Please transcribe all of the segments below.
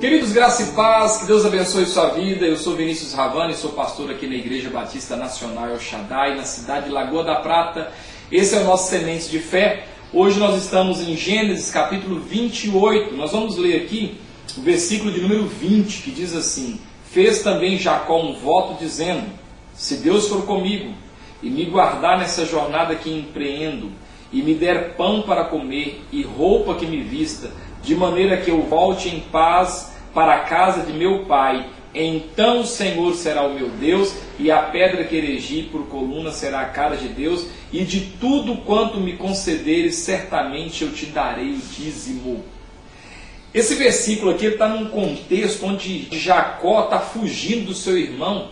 Queridos, graça e paz, que Deus abençoe sua vida. Eu sou Vinícius Ravani, sou pastor aqui na Igreja Batista Nacional El Shaddai, na cidade de Lagoa da Prata. Esse é o nosso Semente de Fé. Hoje nós estamos em Gênesis capítulo 28. Nós vamos ler aqui o versículo de número 20, que diz assim: Fez também Jacó um voto, dizendo: Se Deus for comigo e me guardar nessa jornada que empreendo, e me der pão para comer e roupa que me vista, de maneira que eu volte em paz para a casa de meu pai. Então o Senhor será o meu Deus, e a pedra que erigi por coluna será a cara de Deus, e de tudo quanto me concederes, certamente eu te darei o dízimo. Esse versículo aqui está num contexto onde Jacó está fugindo do seu irmão,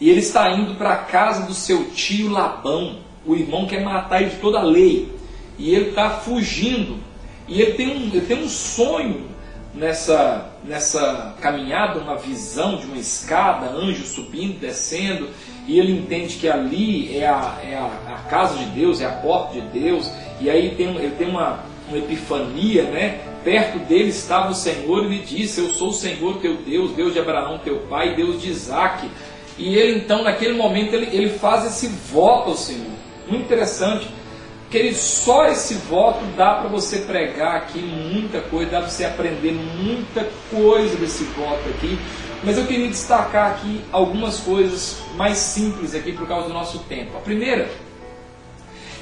e ele está indo para a casa do seu tio Labão. O irmão quer matar ele de toda a lei, e ele está fugindo. E ele tem um, ele tem um sonho nessa, nessa caminhada, uma visão de uma escada, anjo subindo, descendo, e ele entende que ali é a, é a, a casa de Deus, é a porta de Deus, e aí tem, ele tem uma, uma epifania, né? Perto dele estava o Senhor e lhe disse: Eu sou o Senhor teu Deus, Deus de Abraão teu pai, Deus de Isaac. E ele então, naquele momento, ele, ele faz esse voto ao Senhor. Muito interessante. Querido, só esse voto dá para você pregar aqui muita coisa, dá para você aprender muita coisa desse voto aqui. Mas eu queria destacar aqui algumas coisas mais simples aqui por causa do nosso tempo. A primeira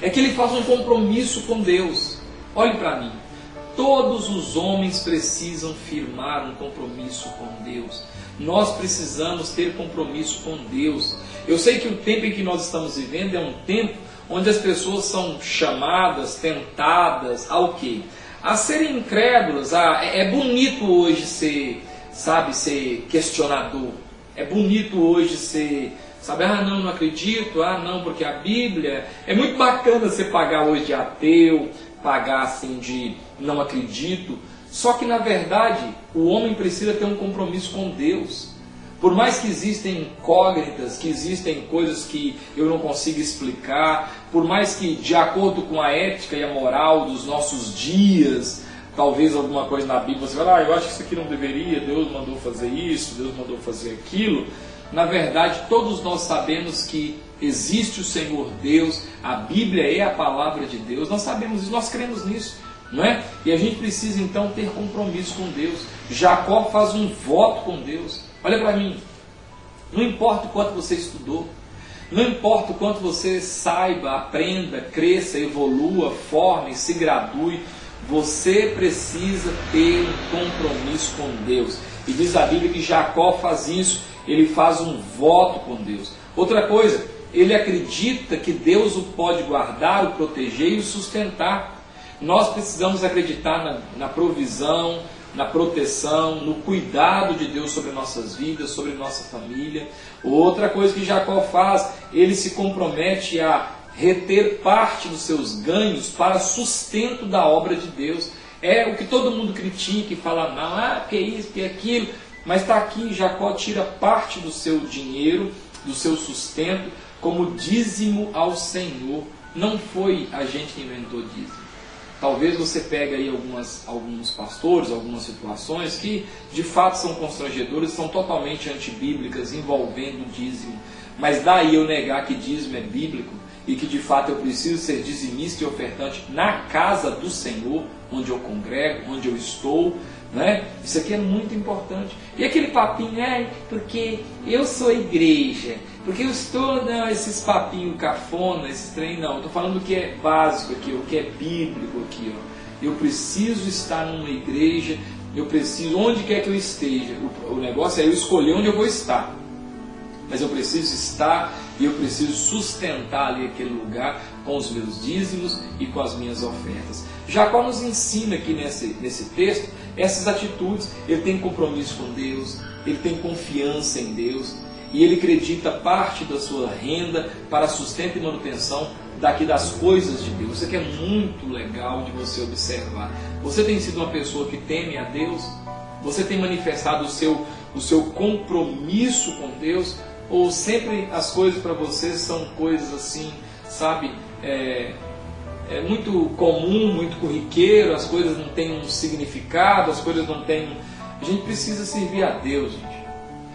é que ele faz um compromisso com Deus. Olhe para mim. Todos os homens precisam firmar um compromisso com Deus. Nós precisamos ter compromisso com Deus. Eu sei que o tempo em que nós estamos vivendo é um tempo onde as pessoas são chamadas, tentadas ao quê? A serem incrédulas. A, é, é bonito hoje ser, sabe, ser questionador. É bonito hoje ser, sabe, ah não, não acredito, ah não, porque a Bíblia. É muito bacana você pagar hoje de ateu, pagar assim de não acredito. Só que na verdade o homem precisa ter um compromisso com Deus. Por mais que existem incógnitas, que existem coisas que eu não consigo explicar, por mais que, de acordo com a ética e a moral dos nossos dias, talvez alguma coisa na Bíblia você fala, ah, eu acho que isso aqui não deveria, Deus mandou fazer isso, Deus mandou fazer aquilo. Na verdade, todos nós sabemos que existe o Senhor Deus, a Bíblia é a palavra de Deus, nós sabemos isso, nós cremos nisso. Não é? E a gente precisa então ter compromisso com Deus. Jacó faz um voto com Deus. Olha para mim. Não importa o quanto você estudou, não importa o quanto você saiba, aprenda, cresça, evolua, forme, se gradue, você precisa ter um compromisso com Deus. E diz a Bíblia que Jacó faz isso, ele faz um voto com Deus. Outra coisa, ele acredita que Deus o pode guardar, o proteger e o sustentar. Nós precisamos acreditar na, na provisão, na proteção, no cuidado de Deus sobre nossas vidas, sobre nossa família. Outra coisa que Jacó faz, ele se compromete a reter parte dos seus ganhos para sustento da obra de Deus. É o que todo mundo critica e fala, não, ah, que isso, que aquilo. Mas está aqui, Jacó tira parte do seu dinheiro, do seu sustento, como dízimo ao Senhor. Não foi a gente que inventou dízimo. Talvez você pegue aí algumas, alguns pastores, algumas situações que de fato são constrangedoras, são totalmente antibíblicas, envolvendo o dízimo. Mas daí eu negar que dízimo é bíblico e que de fato eu preciso ser dizimista e ofertante na casa do Senhor, onde eu congrego, onde eu estou, né? Isso aqui é muito importante. E aquele papinho, é porque eu sou igreja, porque eu estou, não, esses papinhos cafona, esses trem, não. Estou falando o que é básico aqui, o que é bíblico aqui. Ó. Eu preciso estar numa igreja, eu preciso, onde quer que eu esteja. O, o negócio é eu escolher onde eu vou estar. Mas eu preciso estar e eu preciso sustentar ali aquele lugar com os meus dízimos e com as minhas ofertas. Jacó nos ensina aqui nesse, nesse texto essas atitudes. Ele tem compromisso com Deus, ele tem confiança em Deus e ele acredita parte da sua renda para sustento e manutenção daqui das coisas de Deus. Isso aqui é muito legal de você observar. Você tem sido uma pessoa que teme a Deus? Você tem manifestado o seu, o seu compromisso com Deus? Ou sempre as coisas para você são coisas assim, sabe, é, é muito comum, muito corriqueiro, as coisas não têm um significado, as coisas não têm A gente precisa servir a Deus, gente.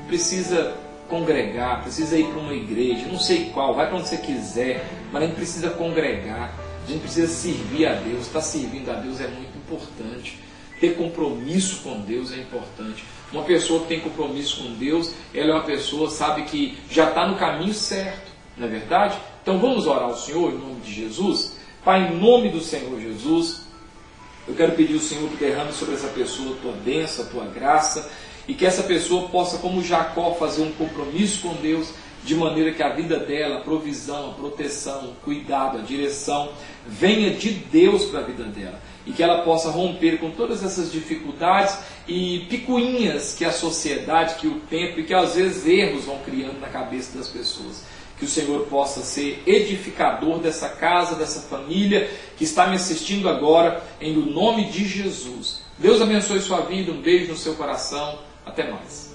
Precisa congregar, precisa ir para uma igreja, não sei qual, vai para onde você quiser, mas a gente precisa congregar, a gente precisa servir a Deus. Estar servindo a Deus é muito importante. Ter compromisso com Deus é importante. Uma pessoa que tem compromisso com Deus, ela é uma pessoa, sabe, que já está no caminho certo, não é verdade? Então vamos orar ao Senhor em nome de Jesus. Pai, em nome do Senhor Jesus, eu quero pedir ao Senhor que derrame sobre essa pessoa a tua bênção, a tua graça, e que essa pessoa possa, como Jacó, fazer um compromisso com Deus, de maneira que a vida dela, a provisão, a proteção, o cuidado, a direção, venha de Deus para a vida dela. E que ela possa romper com todas essas dificuldades e picuinhas que a sociedade, que o tempo e que às vezes erros vão criando na cabeça das pessoas que o Senhor possa ser edificador dessa casa, dessa família que está me assistindo agora, em nome de Jesus. Deus abençoe sua vida, um beijo no seu coração, até mais.